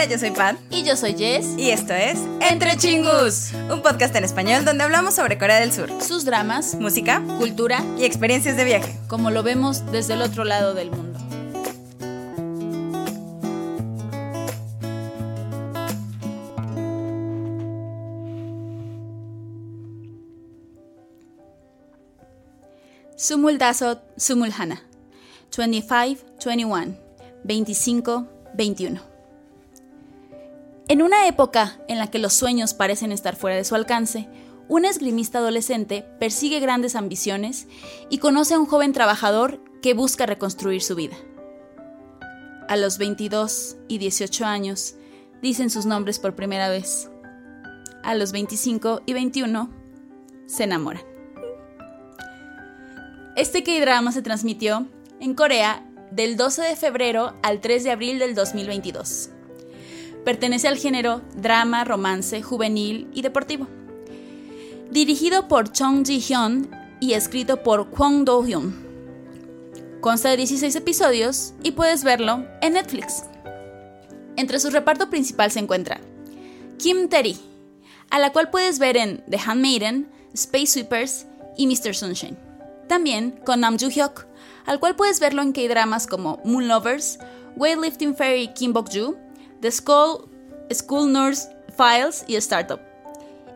Hola, yo soy Pat. Y yo soy Jess. Y esto es Entre Chingus, un podcast en español donde hablamos sobre Corea del Sur, sus dramas, música, cultura y experiencias de viaje, como lo vemos desde el otro lado del mundo. Sumuldasot Sumulhana 25-21 25-21 En una época en la que los sueños parecen estar fuera de su alcance, un esgrimista adolescente persigue grandes ambiciones y conoce a un joven trabajador que busca reconstruir su vida. A los 22 y 18 años dicen sus nombres por primera vez. A los 25 y 21 se enamoran. Este K-drama se transmitió en Corea del 12 de febrero al 3 de abril del 2022. Pertenece al género drama, romance, juvenil y deportivo. Dirigido por Chong Ji-hyun y escrito por Kwon Do-hyun. Consta de 16 episodios y puedes verlo en Netflix. Entre su reparto principal se encuentra Kim Terry, a la cual puedes ver en The Handmaiden, Space Sweepers y Mr. Sunshine. También con Nam Joo-hyuk, al cual puedes verlo en K-dramas como Moon Lovers, Weightlifting Fairy Kim Bok-joo, The School, School Nurse Files y Startup.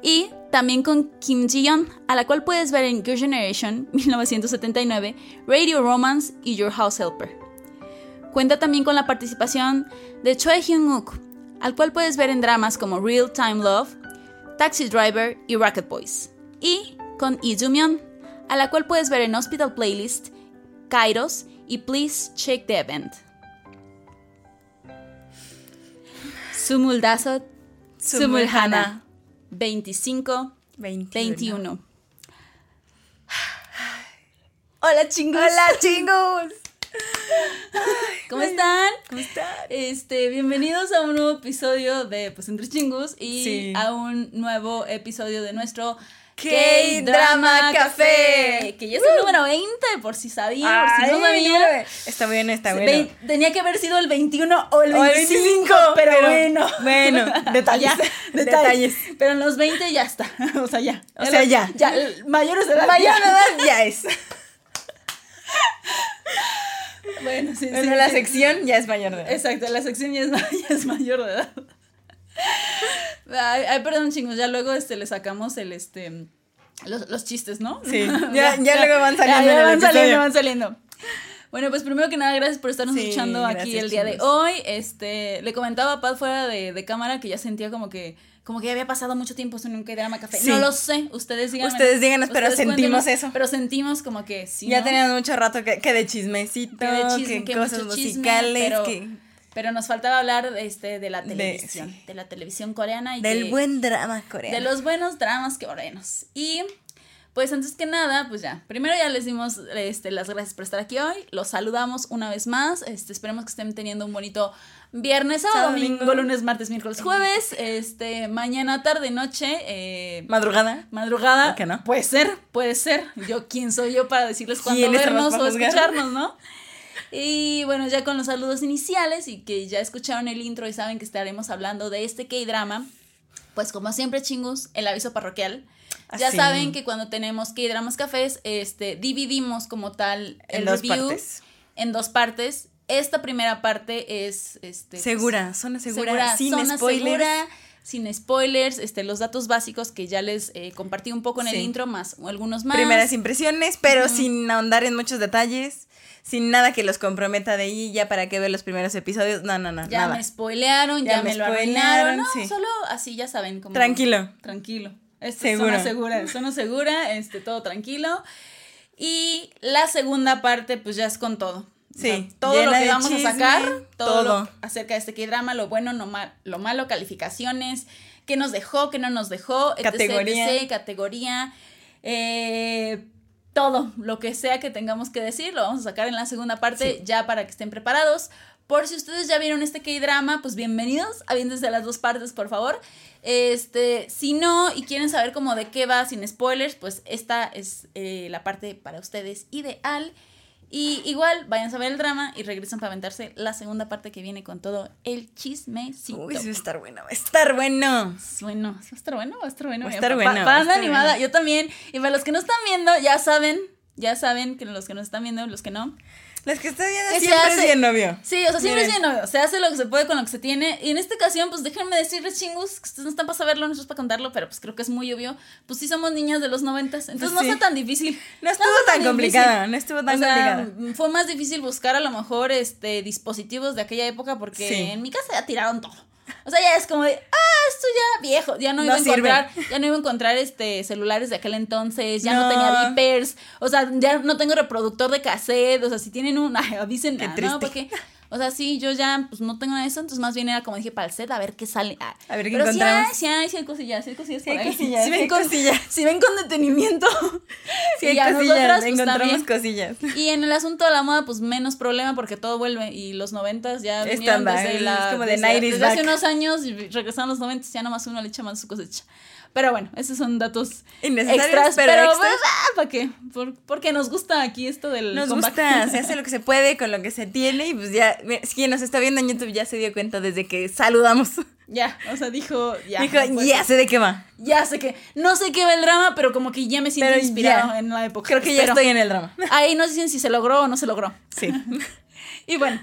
Y también con Kim Ji-yeon, a la cual puedes ver en Your Generation 1979, Radio Romance y Your House Helper. Cuenta también con la participación de Choi Hyun-wook, al cual puedes ver en dramas como Real Time Love, Taxi Driver y Rocket Boys. Y con Lee Joo-myun, a la cual puedes ver en Hospital Playlist, Kairos y Please Check the Event. Sumuldasot, Sumulhana, 25, 21. Hola chingos. Hola, chingos. ¿Cómo están? ¿Cómo están? Este, bienvenidos a un nuevo episodio de Pues Entre Chingos y Sí. a un nuevo episodio de nuestro K-Drama Café. Que ya es el número 20, por si sabían, por si no mira, Está bien, está bueno. Vein- Tenía que haber sido el 21 o el O el 25, pero, bueno. Bueno, detalles. Ya, detalles. Pero en los 20 ya está. O sea, ya. O sea, ya. Ya, mayores de edad. Mayor ya. de edad ya es. Bueno, sí, sí. Bueno, la sí. sección ya es mayor de edad. Exacto, la sección ya es, ma- ya es mayor de edad. Ay, ay, perdón, chingos, ya luego este, le sacamos el este los, los chistes, ¿no? Sí, ya- ya luego van saliendo Ya, el van saliendo, van saliendo. Bueno, pues primero que nada, gracias por estarnos Sí, escuchando aquí gracias, el día de chingos. hoy. Este, le comentaba a Pat fuera de, de cámara que ya sentía como que como que ya había pasado mucho tiempo sin un drama café. Sí. No lo sé, ustedes díganme. Ustedes díganos, pero Ustedes sentimos eso. Pero sentimos como que sí. ya ¿no? teníamos mucho rato que, que de chismecito, que de chisme, que que cosas mucho chisme, musicales, pero, que pero nos faltaba hablar este, de la televisión, de, sí. la televisión coreana y del que- buen drama coreano. de los buenos dramas coreanos. Y pues antes que nada, pues ya, primero ya les dimos este, las gracias por estar aquí hoy, los saludamos una vez más, este, esperemos que estén teniendo un bonito viernes, sábado, domingo, domingo. lunes, martes, miércoles, jueves, este, mañana, tarde, noche, eh, Madrugada. madrugada. ¿Por qué no? Puede ser, puede ser. Yo, ¿quién soy yo para decirles cuándo ¿Quién estamos vernos o escucharnos, no? Y bueno, ya con los saludos iniciales y que ya escucharon el intro y saben que estaremos hablando de este K-drama, pues como siempre, chingos, el aviso parroquial. Ya Así. saben que cuando tenemos K-dramas cafés, este, dividimos como tal el En review en dos partes. Esta primera parte es este, pues, Segura, zona segura, sin zona spoilers. segura, sin spoilers, este, los datos básicos que ya les eh, compartí un poco en el intro, más algunos más. Primeras impresiones, pero sin ahondar en muchos detalles, sin nada que los comprometa de ahí, ya para que ver los primeros episodios. No, no, no, ya nada. me spoilearon, ya, Ya me me, lo spoilearon, arruinaron. No, sí. solo así ya saben. Como, Tranquilo. Tranquilo. Esta Seguro. zona segura, zona segura, este, todo tranquilo. Y la segunda parte, pues ya es con todo. O Sí, sea, todo lo que vamos chisme, a sacar, todo, lo acerca de este K-drama, lo bueno, no ma- lo malo, calificaciones, qué nos dejó, qué no nos dejó, etc, Categoría. etc, categoría, eh, todo, lo que sea que tengamos que decir, lo vamos a sacar en la segunda parte, ya para que estén preparados. Por si ustedes ya vieron este K-drama, pues bienvenidos, aviéntense las dos partes, por favor. Este, si no y quieren saber como de qué va sin spoilers, pues esta es eh, la parte para ustedes ideal. Y igual, vayan a ver el drama y regresan para aventarse la segunda parte que viene con todo el chismecito. Uy, sí va a estar bueno, va a estar bueno. Bueno, ¿va a estar bueno? ¿Va a estar bueno? Va a estar bueno, pa- va a Banda estar animada, bueno. yo también. Y para los que no están viendo, ya saben, ya saben que los que nos están viendo, los que no, Las que está se siempre hace- es bien novio. Sí, o sea, siempre Miren. es bien obvio. Se hace lo que se puede con lo que se tiene. Y en esta ocasión, pues déjenme decirles, chingus, que ustedes no están para saberlo, nosotros para contarlo, pero pues creo que es muy obvio. Pues sí somos niñas de los noventas, entonces Pues no está tan difícil. No estuvo tan difícil. complicada, no estuvo tan O sea, complicada. fue más difícil buscar a lo mejor este dispositivos de aquella época porque Sí. en mi casa ya tiraron todo. O sea, ya es como de, ah, esto ya viejo, ya no, No iba a sirve. encontrar, ya no iba a encontrar este celulares de aquel entonces, ya no, No. tenía beepers, o sea, ya no tengo reproductor de cassette, o sea, si tienen un, avisen, ah, no, porque, o sea, sí, yo ya, pues no tengo nada de eso, entonces más bien era como dije para el set, a ver qué sale. Ah, A ver qué Pero sí encontramos. hay, sí hay, sí hay cosillas, sí hay cosillas Sí hay por ahí. cosillas, si sí ven con, cosillas. si ven con detenimiento. Sí, hay y cosillas, nosotras, pues, encontramos también. cosillas. Y en el asunto de la moda, pues menos problema porque todo vuelve y los noventas ya Estándar, desde es como de desde, 90s desde hace unos años regresaron los noventas, ya nomás uno le echa más su cosecha. Pero bueno, esos son datos Innecesarios, extras, pero pero, extras. pues, ah, ¿para qué? Por- porque nos gusta aquí esto del Nos comeback. gusta, se hace lo que se puede con lo que se tiene y pues ya, si quien nos está viendo en YouTube ya se dio cuenta desde que saludamos. Ya, o sea, dijo, ya. Dijo, no ya sé de qué va. Ya sé que, no sé qué va el drama, pero como que ya me siento Pero inspirado ya. en la época. Creo que ya Espero. estoy en el drama. Ahí nos dicen si se logró o no se logró. Sí. Y bueno,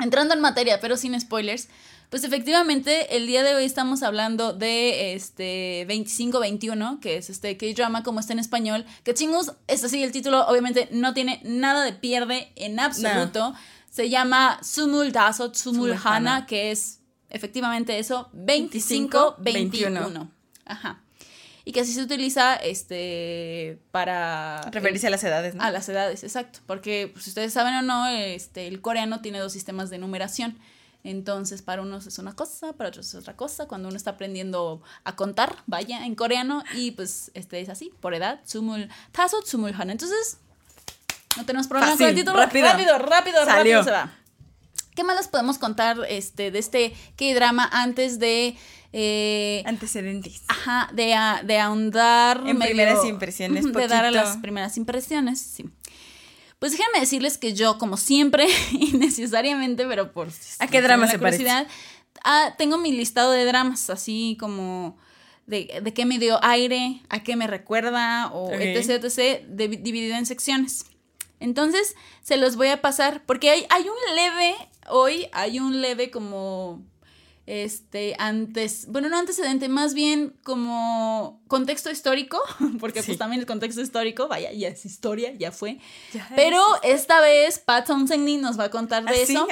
entrando en materia, pero sin spoilers, pues efectivamente el día de hoy estamos hablando de este 25-21, que es este K-drama como está en español, que chingos, es así el título, obviamente no tiene nada de pierde en absoluto. Se llama Sumul Daso Tsumul Tsumul Hana. Hana, que es efectivamente eso, 25-21. 21. Ajá. Y que así se utiliza este para Referirse a las edades, ¿no? a las edades, exacto. Porque, pues, si ustedes saben o no, este, el coreano tiene dos sistemas de numeración. Entonces, para unos es una cosa, para otros es otra cosa. Cuando uno está aprendiendo a contar, vaya, en coreano, y pues este es así, por edad, tsumul, taso, tsumul, han. Entonces, no tenemos problema con el título. rápido. rápido, rápido, Salió. rápido se va. ¿Qué más les podemos contar este, de este K-drama antes de. eh, Antecedentes. Ajá, de, de ahondar. En primeras impresiones, De dar a poquito. las primeras impresiones, sí. Pues déjenme decirles que yo, como siempre, innecesariamente, pero por. ¿A qué drama se parece? ah, tengo mi listado de dramas, así como. De, de qué me dio aire, a qué me recuerda, o Ok. etc, etc, de- dividido en secciones. Entonces, se los voy a pasar, porque hay, hay un leve, hoy hay un leve como este, antes, bueno, no antecedente, más bien como contexto histórico, porque Sí. pues también el contexto histórico, vaya, ya es historia, ya fue. Ya Pero esta vez Pat Townsend nos va a contar de ¿Ah, eso.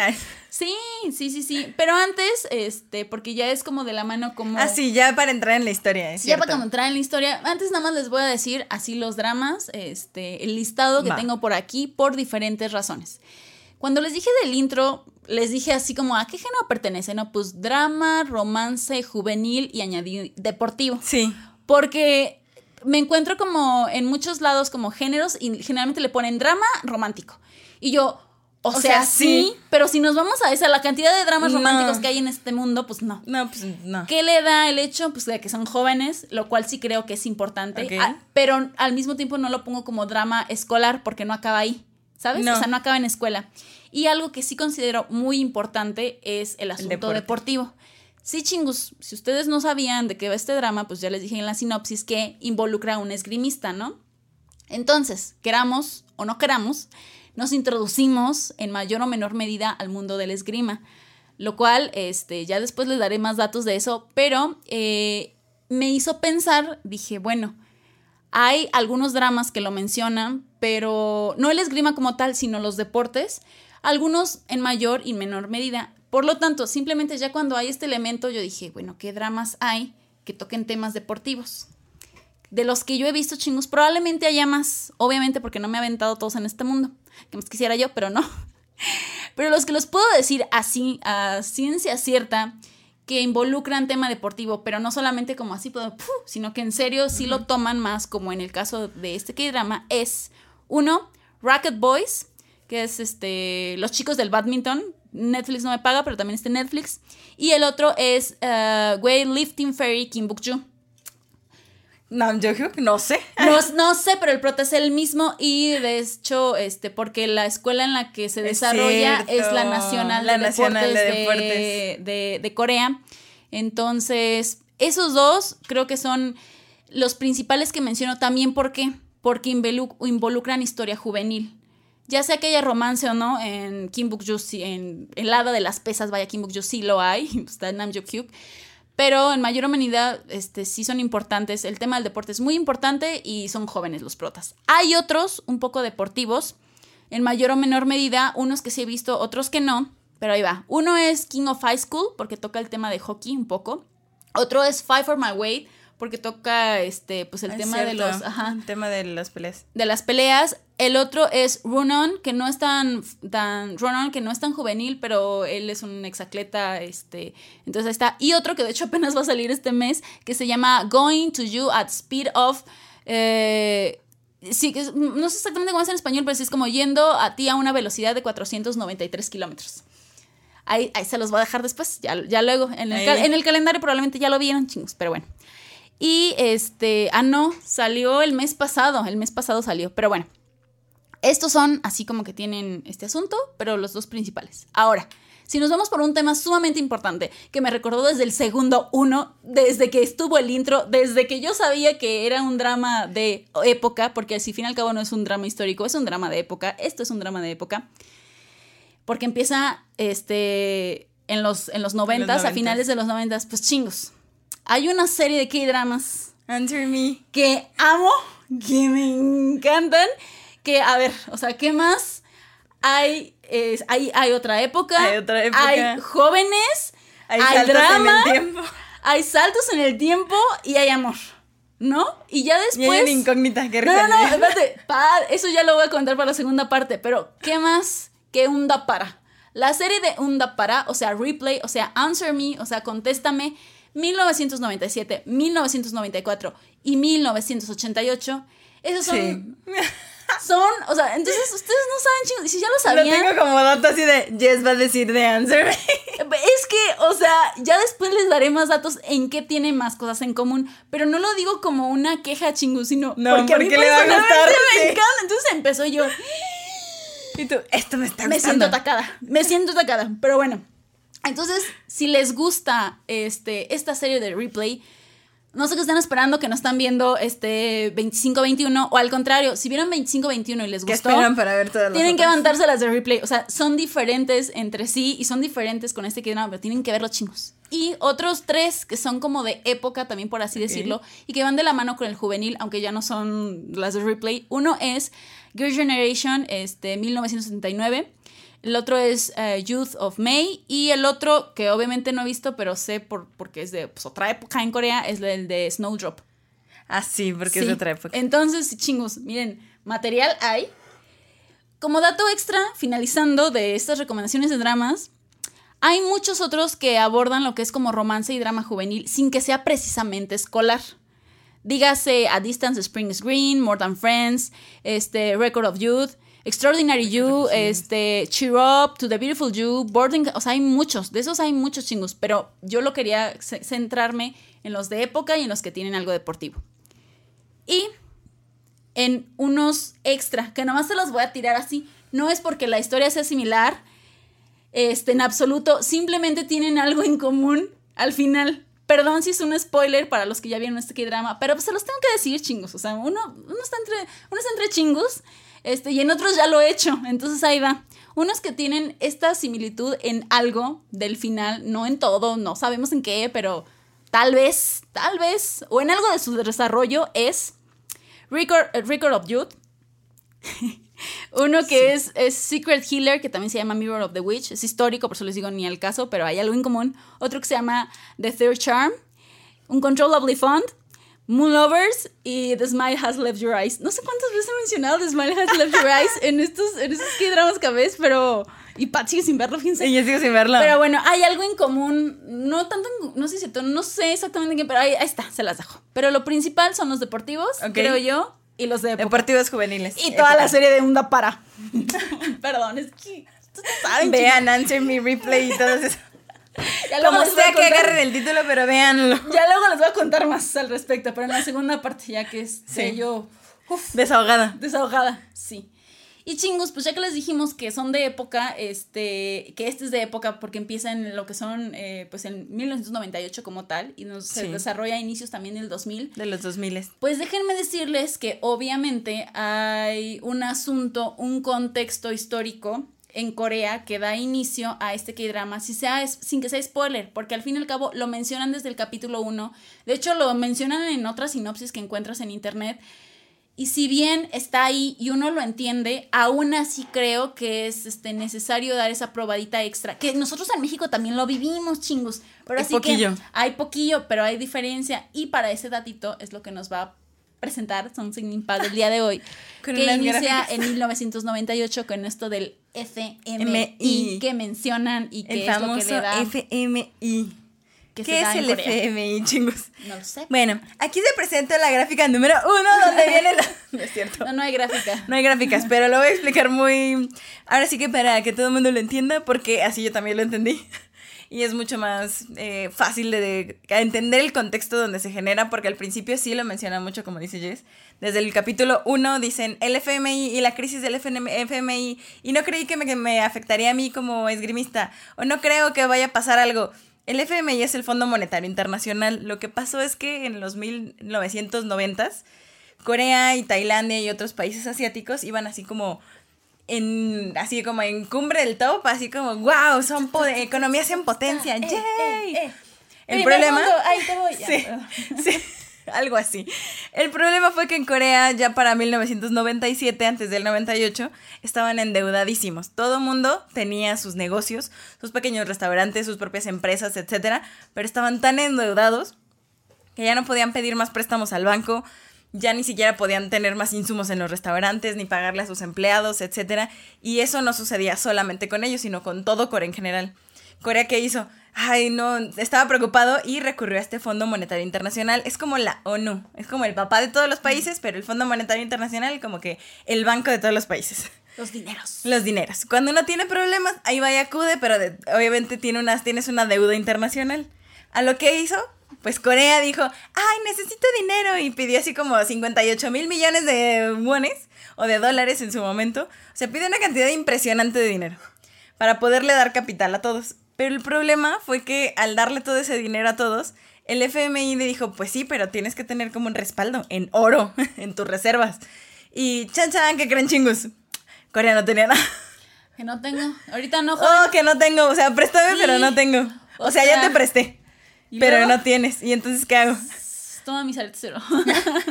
Sí, sí, sí, sí. Pero antes, este, porque ya es como de la mano como. Ah, sí, ya para entrar en la historia, es Ya para cierto. entrar en la historia, antes nada más les voy a decir así los dramas, este, el listado que Va. tengo por aquí por diferentes razones. Cuando les dije del intro, les dije así como, ¿a qué género pertenece? No, pues drama, romance, juvenil y añadí deportivo. Sí. Porque me encuentro como en muchos lados como géneros y generalmente le ponen drama romántico. Y yo, o, O sea, sea, sí, sí. pero si nos vamos a esa, la cantidad de dramas No. románticos que hay en este mundo, pues no. No, pues no. ¿Qué le da el hecho? Pues de que son jóvenes, lo cual sí creo que es importante, Ok. Ah, pero al mismo tiempo no lo pongo como drama escolar porque no acaba ahí, ¿sabes? No. O sea, no acaba en escuela. Y algo que sí considero muy importante es el asunto deportivo. Sí, chingus, si ustedes no sabían de qué va este drama, pues ya les dije en la sinopsis que involucra a un esgrimista, ¿no? Entonces, queramos o no queramos, nos introducimos en mayor o menor medida al mundo del esgrima, lo cual este, ya después les daré más datos de eso, pero eh, me hizo pensar, dije, bueno, hay algunos dramas que lo mencionan, pero no el esgrima como tal, sino los deportes, algunos en mayor y menor medida. Por lo tanto, simplemente ya cuando hay este elemento, yo dije, bueno, ¿qué dramas hay que toquen temas deportivos? De los que yo he visto chingos, probablemente haya más, obviamente porque no me he aventado todos en este mundo, que más quisiera yo, pero no. Pero los que los puedo decir así, a ciencia cierta, que involucran tema deportivo, pero no solamente como así, sino que en serio sí lo toman más, como en el caso de este K-drama, es uno, Racket Boys, que es este los chicos del badminton. Netflix no me paga, pero también está en Netflix. Y el otro es uh, Weightlifting Fairy Kim Buk-ju. Nam Jo-hyuk, no sé. No, no sé, pero el prota es el mismo y de hecho, este, porque la escuela en la que se Es desarrolla es, la Nacional, la de, Nacional Deportes de de, Deportes. de- de Corea. Entonces, esos dos creo que son los principales que menciono también, ¿por qué? Porque involu- involucran historia juvenil. Ya sea que haya romance o no, en Kim sí, en el hada de las pesas, vaya, Kim Buk-joo sí lo hay, está en Nam Jo-hyuk. Pero en mayor humanidad, este, sí son importantes. El tema del deporte es muy importante y son jóvenes los protas. Hay otros un poco deportivos, en mayor o menor medida, unos que sí he visto, otros que no, pero ahí va. Uno es King of High School, porque toca el tema de hockey un poco. Otro es Fight for My Way, porque toca este, pues el Es tema de los. Ajá, El tema de las peleas. de las peleas. El otro es Runon, que no es tan, tan Runon, que no es tan juvenil, pero él es un exacleta, este, entonces ahí está. Y otro que de hecho apenas va a salir este mes, que se llama Going to You at Speed of, eh, sí, no sé exactamente cómo es en español, pero sí es como yendo a ti a una velocidad de 493 kilómetros. Ahí, ahí se los voy a dejar después, ya, ya luego. En el, en el calendario probablemente ya lo vieron, chingos, pero bueno. Y este, ah, no, salió el mes pasado, el mes pasado salió, pero bueno. Estos son así como que tienen este asunto, pero los dos principales. Ahora, si nos vamos por un tema sumamente importante, que me recordó desde el segundo uno, desde que estuvo el intro, desde que yo sabía que era un drama de época, porque si fin y al cabo no es un drama histórico, es un drama de época, esto es un drama de época, porque empieza este, en los, en los 90, a 90s. finales de los 90, pues chingos. Hay una serie de K-dramas Answer me. que amo, que me encantan, que, a ver, o sea, ¿qué más? Hay, es- hay, hay otra época. Hay otra época. Hay jóvenes. Hay, drama. en el tiempo. Hay saltos en el tiempo y hay amor. ¿No? Y ya Y hay después. una incógnita que no, no, no, espérate. pa- eso ya lo voy a contar para la segunda parte. Pero, ¿qué más que un da para? La serie de un da para, o sea, replay, o sea, answer me, o sea, contéstame, 1997, 1994 y 1988. Esos son. Sí. Son, o sea, entonces ustedes no saben, chicos. Y si ya lo Lo sabían. tengo como dato así de Jess va a decir de answer me. Es que, o sea, ya después les daré más datos en qué tiene más cosas en común, pero no lo digo como una queja chingu, sino No, porque a mí porque le va a gustar, me encanta. Entonces empezó yo, Y tú, esto me está me gustando. siento atacada, me siento atacada, pero bueno. Entonces, si les gusta este, esta serie de replay, no sé qué están esperando, que no están viendo este 25-21, o al contrario, si vieron 25-21 y les ¿Qué gustó, esperan para ver todas las tienen que otras? aventarse las de replay. O sea, son diferentes entre sí y son diferentes con este que no, pero tienen que ver los chingos. Y otros tres que son como de época, también por así decirlo, y que van de la mano con el juvenil, aunque ya no son las de replay. Uno es Girl Generation, este, 1979. El otro es eh, Youth of May. Y el otro, que obviamente no he visto, pero sé por, porque es de pues, otra época en Corea, es el de Snowdrop. Ah, sí, porque es de otra época. Entonces, chingos, miren, material hay. Como dato extra, finalizando de estas recomendaciones de dramas, hay muchos otros que abordan lo que es como romance y drama juvenil sin que sea precisamente escolar. Dígase A Distance Spring is Green, More Than Friends, este, Record of Youth, Extraordinary You, este, Cheer Up, To the Beautiful You, Boarding, o sea, hay muchos, de esos hay muchos chingos, pero yo lo quería ce- centrarme en los de época y en los que tienen algo deportivo. Y en unos extra, que nomás se los voy a tirar así. No es porque la historia sea similar, este, en absoluto, simplemente tienen algo en común al final. Perdón si es un spoiler para los que ya vieron este drama, pero pues se los tengo que decir, chingos. O sea, uno, uno, está, entre, uno está entre chingos, este, y en otros ya lo he hecho. Entonces ahí va. Unos que tienen esta similitud en algo del final, no en todo, no sabemos en qué, pero tal vez, tal vez, o en algo de su desarrollo es Record, eh, Record of Youth. Uno que es, es Secret Healer, que también se llama Mirror of the Witch. Es histórico, por eso les digo ni al caso, pero hay algo en común. Otro que se llama The Third Charm. Uncontrollably Fond. Moon Lovers y The Smile Has Left Your Eyes. No sé cuántas veces he mencionado The Smile Has Left Your Eyes en estos, en estos dramas que ves, pero. Y Pat sigue sin verlo, fíjense. Y yo sigo sin verla. Pero bueno, hay algo en común, no tanto, en- no sé si no sé exactamente qué, pero ahí, ahí está, se las dejo. Pero lo principal son los deportivos, creo yo, y los de. Deportivos juveniles. Y toda la serie de Unda para. Perdón, es que saben, Vean Answer Me Replay y todo eso. Ya Como sea que agarren el título, pero véanlo. Ya luego les voy a contar más al respecto, pero en la segunda parte ya que es Sí. yo uf, Desahogada. desahogada, sí. Y chingos, pues ya que les dijimos que son de época, este, que este es de época porque empieza en lo que son, eh, pues en 1998 como tal, y nos se desarrolla a inicios también del 2000. De los 2000. Pues déjenme decirles que obviamente hay un asunto, un contexto histórico en Corea que da inicio a este K-drama, si sea, es- sin que sea spoiler, porque al fin y al cabo lo mencionan desde el capítulo 1, de hecho lo mencionan en otras sinopsis que encuentras en internet, y si bien está ahí y uno lo entiende, aún así creo que es este, necesario dar esa probadita extra. Que nosotros en México también lo vivimos, chingos. Pero Hay así poquillo. que hay poquillo, pero hay diferencia. Y para ese datito es lo que nos va a presentar Something Impact del día de hoy. Que inicia gráficas. en 1998 con esto del FMI MI. que mencionan y que El es lo que le da. FMI. que ¿Qué es el. FMI, chingos? No lo sé. Bueno, aquí se presenta la gráfica número uno donde viene la... No es cierto. No, no hay gráfica. No hay gráficas, pero lo voy a explicar muy... Ahora sí que para que todo el mundo lo entienda, porque así yo también lo entendí. Y es mucho más eh, fácil de, de entender el contexto donde se genera, porque al principio sí lo menciona mucho, como dice Jess. Desde el capítulo 1 dicen el FMI y la crisis del FMI, y no creí que me, que me afectaría a mí como esgrimista, o no creo que vaya a pasar algo. El FMI es el Fondo Monetario Internacional. Lo que pasó es que en los 1990s, Corea y Tailandia y otros países asiáticos iban así como en así como en cumbre del top, así como wow, son economías en potencia, Eh, yay. eh, eh. El Primer problema mundo, ahí te voy. Ya, Sí, sí, algo así. El problema fue que en Corea ya para 1997, antes del 98, estaban endeudadísimos. Todo mundo tenía sus negocios, sus pequeños restaurantes, sus propias empresas, etcétera, pero estaban tan endeudados que ya no podían pedir más préstamos al banco, ya ni siquiera podían tener más insumos en los restaurantes, ni pagarle a sus empleados, etcétera. Y eso no sucedía solamente con ellos, sino con todo Corea en general. Corea, ¿qué hizo? Ay, no, estaba preocupado y recurrió a este Fondo Monetario Internacional. Es como la ONU, es como el papá de todos los países, pero el Fondo Monetario Internacional como que el banco de todos los países. Los dineros. Los dineros. Cuando uno tiene problemas, ahí va y acude, pero de- obviamente tiene unas, tienes una deuda internacional. A lo que hizo, pues Corea dijo, ay, necesito dinero, y pidió así como 58 mil millones de wones, o de dólares en su momento. O sea, pidió una cantidad impresionante de dinero para poderle dar capital a todos. Pero el problema fue que al darle todo ese dinero a todos, el FMI le dijo, pues sí, pero tienes que tener como un respaldo en oro, en tus reservas. Y chan chan, que creen chingus. Corea no tenía nada. Que no tengo. Ahorita no, joven. Oh, que no tengo. O sea, préstame, pero no tengo. O, O sea, ya te presté. ¿y Pero luego? no tienes. ¿Y entonces qué hago? Toma mi cero.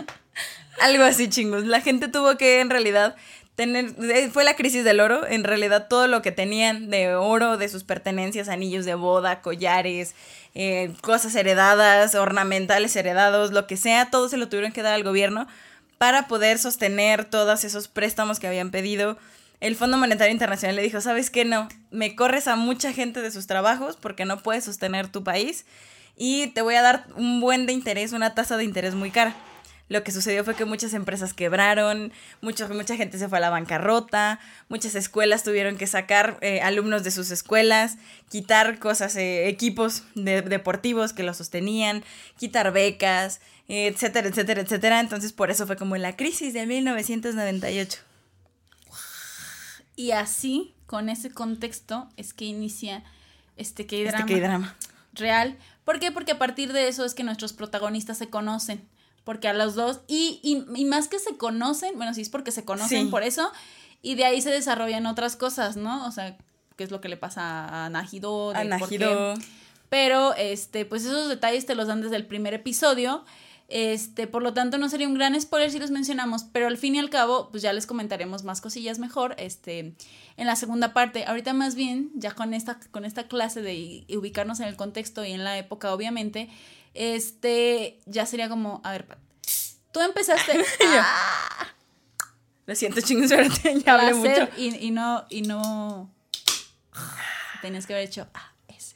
Algo así, chingos. La gente tuvo que, en realidad, tener. eh, Fue la crisis del oro. En realidad, todo lo que tenían de oro, de sus pertenencias, anillos de boda, collares, eh, cosas heredadas, ornamentales heredados, lo que sea, todo se lo tuvieron que dar al gobierno para poder sostener todos esos préstamos que habían pedido. El Fondo Monetario Internacional le dijo, ¿sabes qué? No, me corres a mucha gente de sus trabajos porque no puedes sostener tu país y te voy a dar un buen de interés, una tasa de interés muy cara. Lo que sucedió fue que muchas empresas quebraron, mucho- mucha gente se fue a la bancarrota, muchas escuelas tuvieron que sacar eh, alumnos de sus escuelas, quitar cosas, eh, equipos de- deportivos que los sostenían, quitar becas, etcétera, etcétera, etcétera. Entonces por eso fue como la crisis de 1998. Y así, con ese contexto, es que inicia este K-drama. Este K-drama. real. ¿Por qué? Porque a partir de eso es que nuestros protagonistas se conocen. Porque a los dos, y, y, y más que se conocen, bueno, sí es porque se conocen Sí. por eso, y de ahí se desarrollan otras cosas, ¿no? O sea, qué es lo que le pasa a Najido. qué- Anahido. Pero, este, pues esos detalles te los dan desde el primer episodio. Este, por lo tanto, no sería un gran spoiler si los mencionamos, pero al fin y al cabo, pues ya les comentaremos más cosillas mejor, este, en la segunda parte. Ahorita más bien, ya con esta, con esta clase de ubicarnos en el contexto y en la época, obviamente, este, ya sería como, a ver, Pat, tú empezaste a Lo siento, chingos, pero te- ya hablé mucho. y, y no, y no, tenías que haber hecho A, S,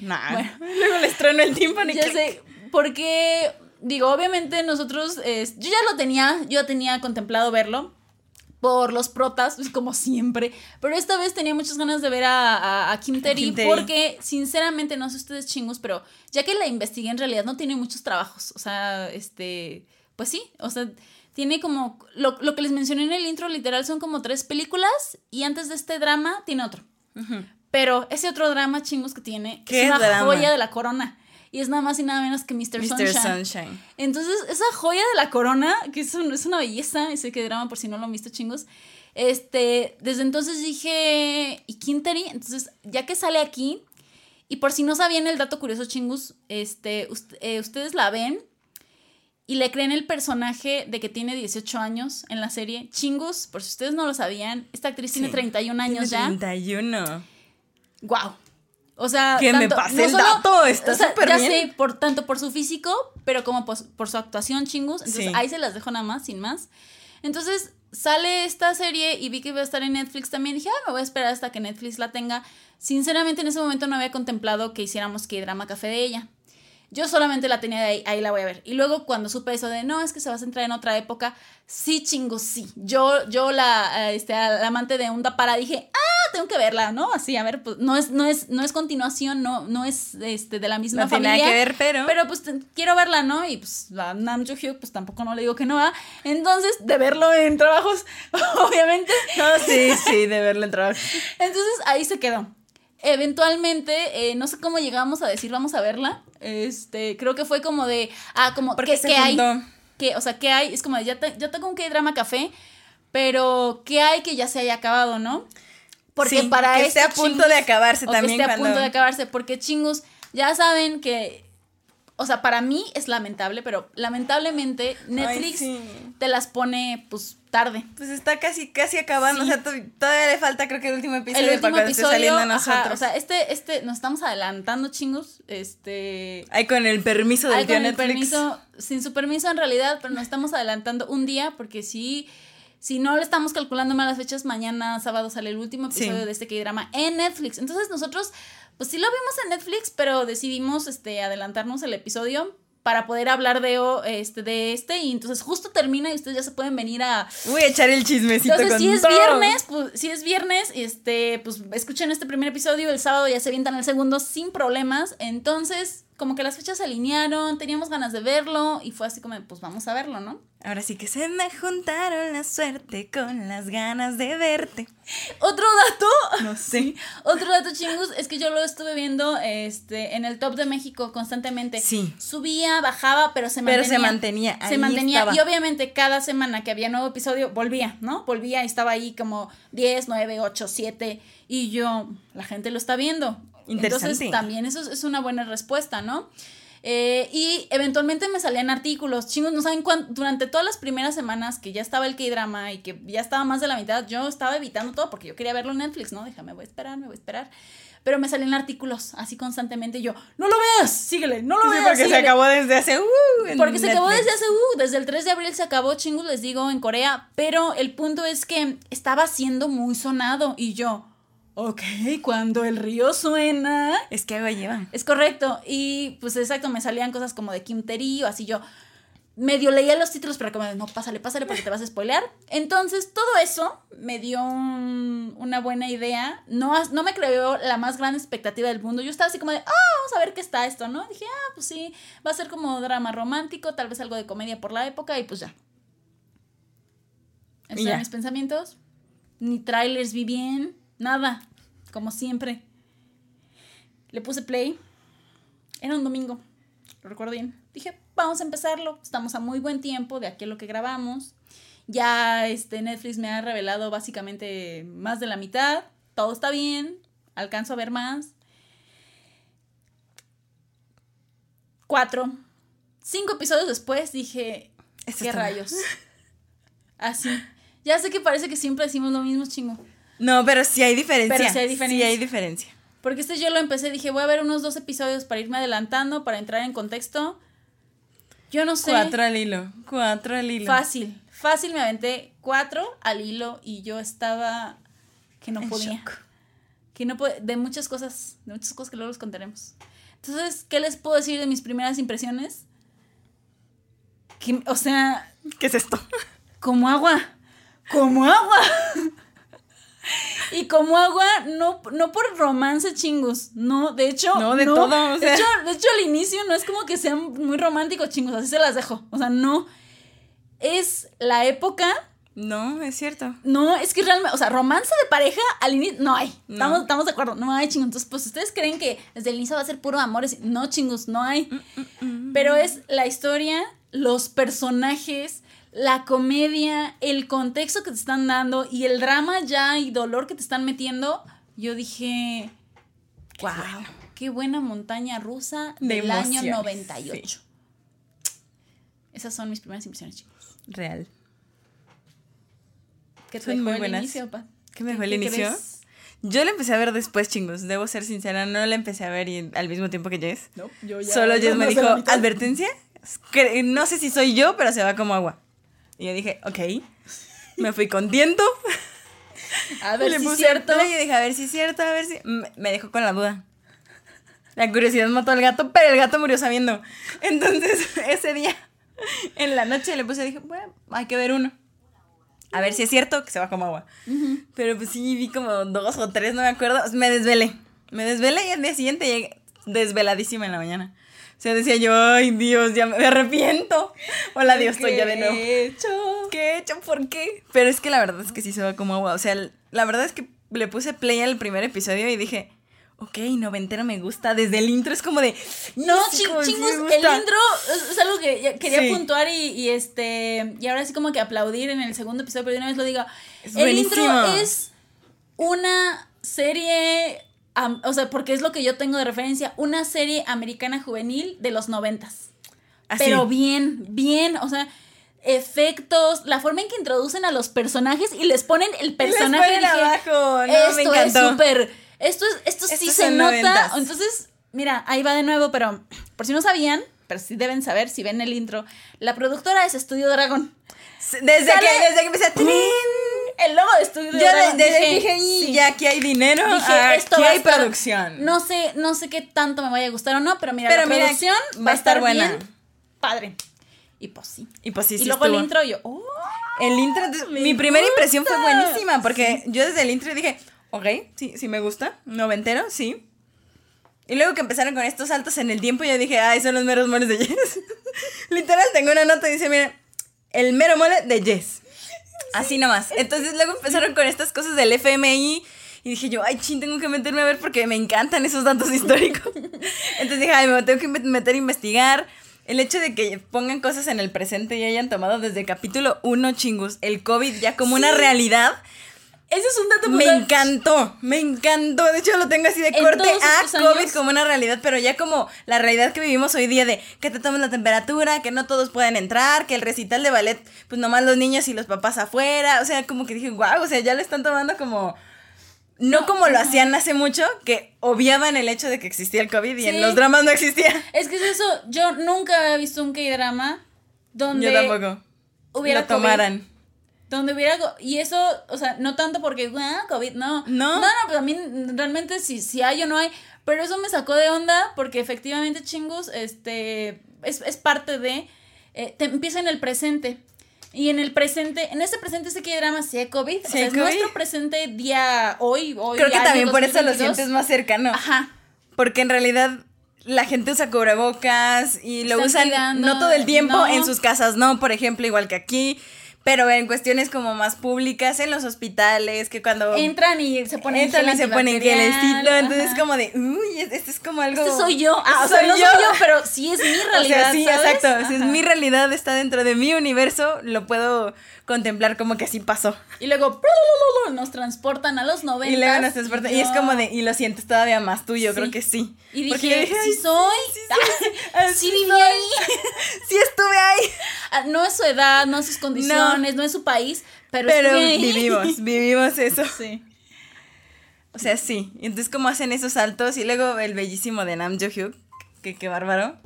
Nah. Bueno. Luego les trueno el tímpano y Ya sé, porque, digo, obviamente nosotros, eh, yo ya lo tenía, yo ya tenía contemplado verlo, por los protas, como siempre. Pero esta vez tenía muchas ganas de ver a, a- a Kim Terry porque, sinceramente, no sé ustedes chingos, pero ya que la investigué, en realidad no tiene muchos trabajos. O sea, este, pues sí, o sea, tiene como, lo, lo que les mencioné en el intro, literal, son como tres películas y antes de este drama tiene otro. Pero ese otro drama chingos que tiene ¿Qué es una drama? joya de la corona. Y es nada más y nada menos que Mr. Mr. Sunshine. Sunshine. Entonces, esa joya de la corona, que es, un- es una belleza, ese que drama por si no lo han visto chingos. Este, desde entonces dije, ¿y Quinteri? Entonces, ya que sale aquí, y por si no sabían el dato curioso chingus, este, eh, ustedes la ven y le creen el personaje de que tiene 18 años en la serie. Chingus, por si ustedes no lo sabían, esta actriz tiene Sí. 31 años Tiene ya. 31. Wow. O sea, Que me pase el dato, está o sea, súper ya bien. sé, por tanto por su físico, pero como por, por su actuación, chingus. Entonces Sí. ahí se las dejo nada más, sin más. Entonces sale esta serie y vi que iba a estar en Netflix también. Dije, ah, me voy a esperar hasta que Netflix la tenga. Sinceramente, en ese momento no había contemplado que hiciéramos que drama café de ella. Yo solamente la tenía de ahí, ahí la voy a ver. Y luego cuando supe eso de, no, es que se va a centrar en otra época, sí, chingo, sí. Yo, yo la, eh, este, la amante de Unda para dije, ah, tengo que verla, ¿no? Así, a ver, pues no es, no es, no es continuación, no, no es este, de la misma No tiene familia. nada que ver, pero- Pero pues quiero verla, ¿no? Y pues la Nam Joo Hyuk, pues tampoco no le digo que no va. Entonces, de verlo en trabajos, obviamente. No, sí, sí, de verlo en trabajo. Entonces ahí se quedó. Eventualmente, eh, no sé cómo llegamos a decir vamos a verla. Este, creo que fue como de, ah, como, Porque ¿qué, se qué hay? ¿Qué, o sea, ¿qué hay? Es como de, ya, te- ya tengo un K-drama café, pero ¿qué hay que ya se haya acabado, no? Porque Sí, para que este esté a punto de acabarse o también Que esté a cuando- punto de acabarse, porque chingus, ya saben que, o sea, para mí es lamentable, pero lamentablemente Netflix sí. te las pone, pues, tarde. Pues está casi, casi acabando. Sí. O sea, to- todavía le falta, creo que el último episodio el último para cuando esté episodio, saliendo a ajá, nosotros. o sea, este, este, nos estamos adelantando, chingos, este... Ahí con el permiso del Ay, tío con el Netflix. permiso, sin su permiso en realidad, pero nos estamos adelantando un día porque si, si no le estamos calculando mal las fechas, mañana sábado sale el último episodio Sí. de este K-drama en Netflix. Entonces nosotros, pues sí lo vimos en Netflix, pero decidimos este, adelantarnos el episodio para poder hablar de, o- este, de este y entonces justo termina y ustedes ya se pueden venir a, Voy a echar el chismecito entonces, con si es todo. viernes, pues si es viernes, este, pues escuchen este primer episodio, el sábado ya se avientan el segundo sin problemas. Entonces, como que las fechas se alinearon, teníamos ganas de verlo y fue así como, pues vamos a verlo, ¿no? Ahora sí que se me juntaron la suerte con las ganas de verte. Otro dato, No sé. otro dato chingus, es que yo lo estuve viendo este, en el top de México constantemente. Sí. Subía, bajaba, pero se Pero mantenía. se mantenía, Se ahí mantenía. estaba. Y obviamente cada semana que había nuevo episodio, volvía, ¿no? Volvía y estaba ahí como 10, 9, 8, 7. Y yo, la gente lo está viendo. Entonces también eso es- una buena respuesta, ¿no? Eh, y eventualmente me salían artículos, chingos, no saben cuánto, durante todas las primeras semanas que ya estaba el K-drama y que ya estaba más de la mitad, yo estaba evitando todo porque yo quería verlo en Netflix, ¿no? Déjame, voy a esperar, me voy a esperar. Pero me salían artículos así constantemente y yo, no lo veas, síguele, no lo Sí, veas. porque se síguele". acabó desde hace. Uh, en Porque se acabó desde hace, uh, desde el 3 de abril se acabó, chingos, les digo, en Corea. Pero el punto es que estaba siendo muy sonado y yo, ok, cuando el río suena. Es que agua lleva. Es correcto. Y pues exacto, me salían cosas como de Kim Terry o así yo. Medio leía los títulos, pero como no, pásale, pásale porque te vas a spoilear. Entonces, todo eso me dio un- una buena idea. No, no me creó la más gran expectativa del mundo. Yo estaba así como de, ah, vamos a ver qué está esto, ¿no? Dije, ah, pues sí, va a ser como drama romántico, tal vez algo de comedia por la época y pues ya. Esos mis pensamientos. Ni trailers vi bien, nada, como siempre. Le puse play. Era un domingo, lo recuerdo bien. Dije, vamos a empezarlo. Estamos a muy buen tiempo de aquí a lo que grabamos. Ya este Netflix me ha revelado básicamente más de la mitad. Todo está bien. Alcanzo a ver más. Cuatro. Cinco episodios después dije, Esto ¿qué mal. rayos? Así. Ya sé que parece que siempre decimos lo mismo, chingo. No, pero sí hay diferencia. Pero sí hay diferencia. Sí hay diferencia. Porque este yo lo empecé, dije, voy a ver unos dos episodios para irme adelantando, para entrar en contexto. Yo no sé. Cuatro al hilo. Cuatro al hilo. Fácil. Fácil me aventé cuatro al hilo y yo estaba que no En podía. shock. Que no pod- de muchas cosas, de muchas cosas que luego les contaremos. Entonces, ¿qué les puedo decir de mis primeras impresiones? Que, o sea, ¿Qué es esto? como agua. como agua. Y como agua, no, no por romance chingos, no, de hecho, no, de todo, o de, hecho, de hecho, al inicio no es como que sean muy románticos chingos, así se las dejo, o sea, no, es la época no, es cierto. No, es que realmente, o sea, romance de pareja al inicio no hay. Estamos, estamos de acuerdo, no hay chingos. Entonces, pues ustedes creen que desde el inicio va a ser puro amor. No, chingos, no hay. Mm, mm, mm, Pero es la historia, los personajes, la comedia, el contexto que te están dando y el drama ya y dolor que te están metiendo. Yo dije, wow, qué buena montaña rusa del año 98. Esas son mis primeras impresiones, chicos. Real. ¿Qué te muy buenas. inicio, pa? ¿Qué me dejó el inicio? Yo la empecé a ver después, chingos. Debo ser sincera, no la empecé a ver y, al mismo tiempo que Jess. No, yo ya. Solo Jess me dijo, advertencia. no sé si soy yo, pero se va como agua. Y yo dije, ok. Me fui con tiento. A ver si es cierto. Y dije, a ver si es cierto, a ver si. Me dejó con la duda. La curiosidad mató al gato, pero el gato murió sabiendo. Entonces, ese día, en la noche le puse dije, bueno, hay que ver uno a ver si es cierto que se va como agua. Pero pues sí, vi como dos o tres, no me acuerdo. Me desvelé. Me desvelé y al día siguiente llegué desveladísima en la mañana. O sea, decía yo, ay Dios, ya me arrepiento. Hola Dios, estoy ya de nuevo. ¿Qué he hecho? ¿Qué he hecho? ¿Por qué? Pero es que la verdad es que sí se va como agua. O sea, la verdad es que le puse play al primer episodio y dije, ok, noventero me gusta. Desde el intro es como de. No, chingos, el intro es, algo que quería puntuar y, este. Y ahora sí como que aplaudir en el segundo episodio, pero de una vez lo diga. el intro es una serie. O sea, porque es lo que yo tengo de referencia. Una serie americana juvenil de los noventas. Pero bien, bien, o sea efectos, la forma en que introducen a los personajes y les ponen el personaje. Les abajo, no, esto me encantó. es súper esto, esto sí se nota. Entonces, mira, ahí va de nuevo, pero por si no sabían, pero sí deben saber si ven el intro, la productora es Estudio Dragón. Desde, que, desde que empecé a... El logo de Estudio Dragón. Yo dije, dije ya aquí hay dinero, aquí hay producción. No sé, no sé qué tanto me vaya a gustar o no, pero mira, la producción va a estar buena. padre. Y pues sí. Y pues sí, Y luego el intro yo, oh, el intro, mi primera impresión fue buenísima, porque yo desde el intro dije, ok, sí, sí me gusta. Noventero, sí. Y luego que empezaron con estos saltos en el tiempo, yo dije, ay, son los meros moles de Jess. Literal, tengo una nota y dice, mira, el mero mole de Jess. Así nomás. Entonces luego empezaron con estas cosas del FMI. Y dije yo, ay, chin, tengo que meterme a ver porque me encantan esos datos históricos. Entonces dije, ay, me tengo que meter a investigar. El hecho de que pongan cosas en el presente y hayan tomado desde capítulo 1, chingus, el COVID ya como una realidad ese es un dato Me encantó, me encantó. De hecho, lo tengo así de corte a COVID como una realidad, pero ya como la realidad que vivimos hoy día de que te tomes la temperatura, que no todos pueden entrar, que el recital de ballet, pues nomás los niños y los papás afuera. O sea, como que dije, wow, o sea, ya le están tomando como. No, como lo hacían hace mucho, que obviaban el hecho de que existía el COVID y en los dramas no existía. Es que es eso, yo nunca he visto un K-drama donde. Yo tampoco. Hubiera lo tomaran. Donde hubiera algo. Y eso, o sea, no tanto porque, ah, COVID, no. No. No, no, pues a mí realmente si, si hay o no hay. Pero eso me sacó de onda porque efectivamente, chingus, este, es, parte de. Eh, te empieza en el presente. Y en el presente, en este presente sé que drama sí hay COVID. o sea, es nuestro presente día hoy, hoy. Creo que también por eso lo sientes más cercano. Ajá. Porque en realidad la gente usa cubrebocas y lo usan no todo el tiempo en sus casas, no, por ejemplo, igual que aquí pero en cuestiones como más públicas, en los hospitales, que cuando... Entran y se ponen Entran y se ponen estilo entonces es como de, uy, este es como algo... Este soy yo, ah, o sea, no soy yo, pero sí es mi realidad, O sea, sí, exacto, si es mi realidad, está dentro de mi universo, lo puedo contemplar como que así pasó. Y luego nos transportan a los 90. Y luego nos transportan. Y, es como de, y lo sientes todavía más tú, yo creo que sí. Y dije, sí soy. Sí, viví ahí. sí estuve ahí. Ah, no es su edad, no es sus condiciones, no, es su país, pero, pero vivimos, vivimos eso. Sí. O sea, sí. Entonces, como hacen esos saltos? Y luego el bellísimo de Nam Jo Hyuk, que qué bárbaro.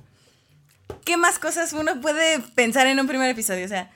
¿Qué más cosas uno puede pensar en un primer episodio? O sea,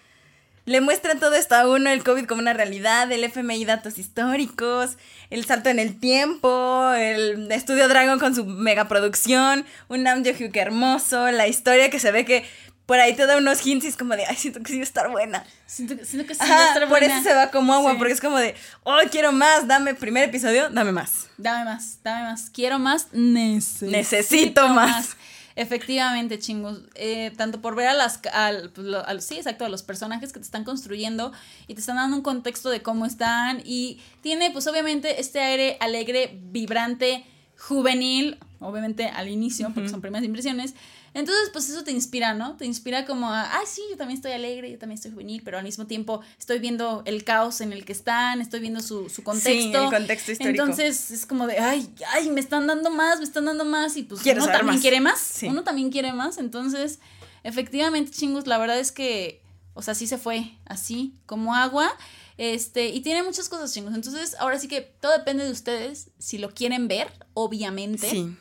le muestran todo esto a uno, el COVID como una realidad, el FMI datos históricos, el salto en el tiempo, el estudio Dragon con su megaproducción, un Nam Hyuk hermoso, la historia que se ve que por ahí te da unos hints y es como de, ay, siento que sí va a estar buena. Siento, que- siento que sí va a estar por buena. eso se va como agua, Sí. porque es como de, oh, quiero más, dame primer episodio, dame más. Dame más, dame más. Quiero más, necesito, Necesito más. Efectivamente, chingos. Eh, tanto por ver a las. Al, pues, al- sí, exacto, a los personajes que te están construyendo y te están dando un contexto de cómo están. Y tiene, pues, obviamente, este aire alegre, vibrante, juvenil. Obviamente al inicio, porque son primeras impresiones. Entonces, pues eso te inspira, ¿no? Te inspira como a, ah, sí, yo también estoy alegre, yo también estoy juvenil, pero al mismo tiempo estoy viendo el caos en el que están, estoy viendo su, su contexto. el contexto histórico. Entonces es como de, ay, ay, me están dando más, me están dando más y pues Quiero uno también más. quiere más, Sí. uno también quiere más, entonces efectivamente chingos, la verdad es que, o sea, sí se fue así como agua, este, y tiene muchas cosas chingos, entonces ahora sí que todo depende de ustedes, si lo quieren ver, obviamente. Sí.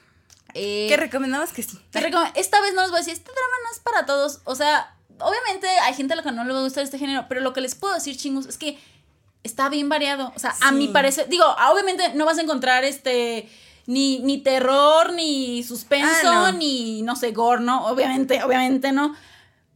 Eh, Que recomendamos que sí. recom- Esta vez no les voy a decir, este drama no es para todos. O sea, obviamente hay gente a la que no le va a gustar este género, pero lo que les puedo decir, chingos, es que está bien variado. O sea, a mi parecer, digo, obviamente no vas a encontrar este. Ni, ni terror, ni suspenso, Ah, no. ni no sé, gore, ¿no? Obviamente, obviamente no.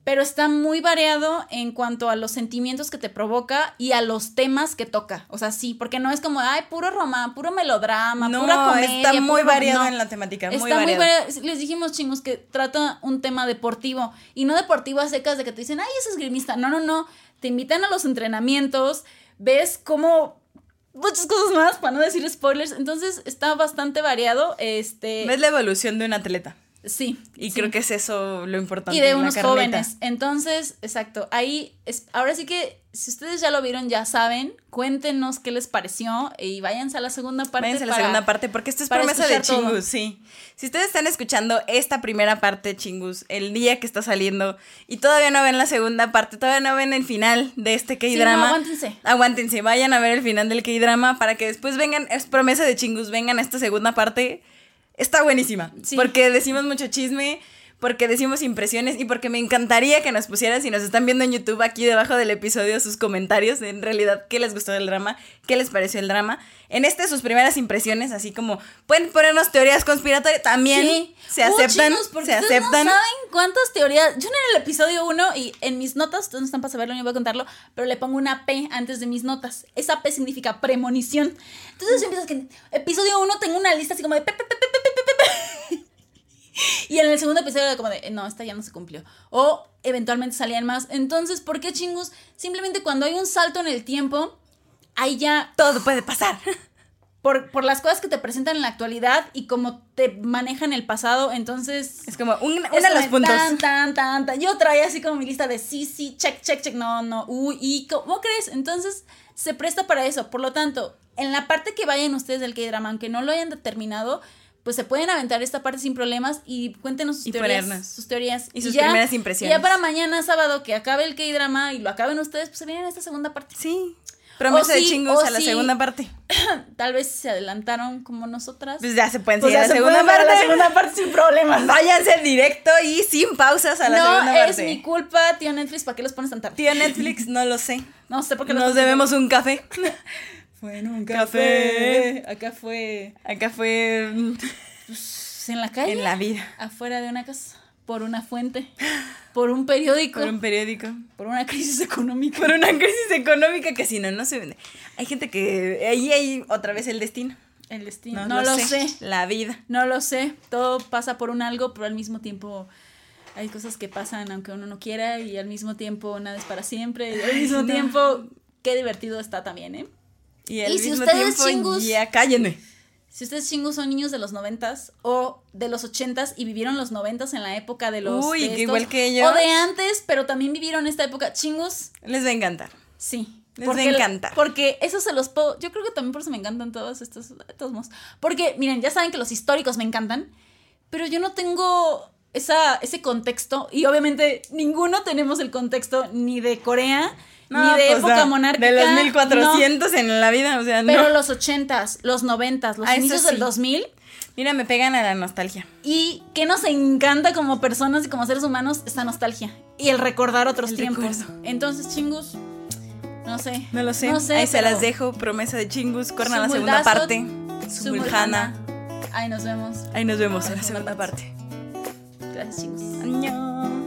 Pero está muy variado en cuanto a los sentimientos que te provoca y a los temas que toca. O sea, sí, porque no es como, ay, puro romance, puro melodrama, No, pura comedia. está muy puro- variado no. en la temática, muy Está muy variado. variado. Les dijimos, chingos, que trata un tema deportivo. Y no deportivo a secas de que te dicen, ay, es esgrimista. No, no, no. Te invitan a los entrenamientos. Ves cómo. Muchas cosas más, para no decir spoilers. Entonces está bastante variado. Este. Ves la evolución de un atleta. Sí. Y sí. creo que es eso lo importante. Y de unos jóvenes. Entonces, exacto. Ahí, es, ahora sí que, si ustedes ya lo vieron, ya saben, cuéntenos qué les pareció y váyanse a la segunda parte. Váyanse a la segunda parte porque esto es promesa de todo. Chingus, sí. Si ustedes están escuchando esta primera parte, Chingus, el día que está saliendo y todavía no ven la segunda parte, todavía no ven el final de este Sí, no, K-drama. aguántense. Aguántense, vayan a ver el final del K-drama para que después vengan, es promesa de Chingus, vengan a esta segunda parte. Está buenísima. Sí. Porque decimos mucho chisme, porque decimos impresiones y porque me encantaría que nos pusieran, si nos están viendo en YouTube, aquí debajo del episodio, sus comentarios de en realidad qué les gustó del drama, qué les pareció el drama. En este, sus primeras impresiones, así como pueden ponernos teorías conspiratorias, también Sí. se aceptan. porque se aceptan. No saben cuántas teorías. Yo en el episodio 1 y en mis notas, no están para saberlo, ni voy a contarlo, pero le pongo una P antes de mis notas. Esa P significa premonición. Entonces empiezas que episodio 1 tengo una lista así como de pe, pe, pe, Y en el segundo episodio era como de, no, esta ya no se cumplió. O eventualmente salían más. Entonces, ¿por qué chingos? Simplemente cuando hay un salto en el tiempo, ahí ya Todo puede pasar. por, por las cosas que te presentan en la actualidad y cómo te manejan el pasado, entonces... Es como un, una de los puntos. Tan, tan, tan, tan. Yo traía así como mi lista de sí, sí, check, check, check, no, no, uy, y ¿cómo crees? Entonces se presta para eso. Por lo tanto, en la parte que vayan ustedes del K-drama, aunque no lo hayan determinado, pues se pueden aventar esta parte sin problemas y cuéntenos sus Y teorías. ponernos. Sus teorías. Y sus primeras impresiones. Y ya para mañana sábado que acabe el K-drama y lo acaben ustedes, pues se vienen a esta segunda parte. Sí. Promesa de o a la sí. segunda parte. Tal vez se adelantaron como nosotras. Pues ya se pueden Pues seguir a la se segunda parte. la segunda parte sin problemas. Váyanse directo y sin pausas a la no segunda es parte. mi culpa, tío Netflix, ¿para qué los pones tan tarde? Tío Netflix, no lo sé. No sé por qué Nos debemos un café. Fue en un café. Acá fue Acá fue mm, pues, en la calle, en la vida. afuera de una casa, por una fuente, por un periódico, Por un periódico. por una crisis económica. Por una crisis económica que si no, no se vende. Hay gente que ahí hay otra vez el destino. El destino. No, No, lo sé. La vida. No lo sé. Todo pasa por un algo, pero al mismo tiempo hay cosas que pasan aunque uno no quiera y al mismo tiempo nada es para siempre. Y al mismo no. tiempo, qué divertido está también, ¿eh? Y al Y si mismo ustedes, tiempo, chingus, ya cállenme. Si ustedes chingos son niños de los noventas o de los ochentas y vivieron los noventas en la época de los Uy, igual que ellos. o de antes, pero también vivieron esta época chingos, Les va a encantar. sí. Les va a encantar. Porque eso se los puedo. Yo creo que también por eso me encantan todos estos. todos. Porque, miren, ya saben que los históricos me encantan. Pero yo no tengo esa, ese contexto. Y obviamente ninguno tenemos el contexto ni de Corea, No, ni de pues, época no, monárquica. De los no. 1400 en la vida, o sea, Pero no. los ochentas, los noventas, los Ah, inicios sí. del 2000 Mira, me pegan a la nostalgia. Y que nos encanta como personas y como seres humanos esta nostalgia y el recordar otros El tiempos. recuerdo. Entonces, chingus, no sé. No lo sé. No sé, Ahí se pero las dejo. Promesa de Chingus. Corran a la segunda parte. Sumulhana. Ahí nos vemos. Ahí nos vemos en la segunda parte. Gracias, chingos. Añón.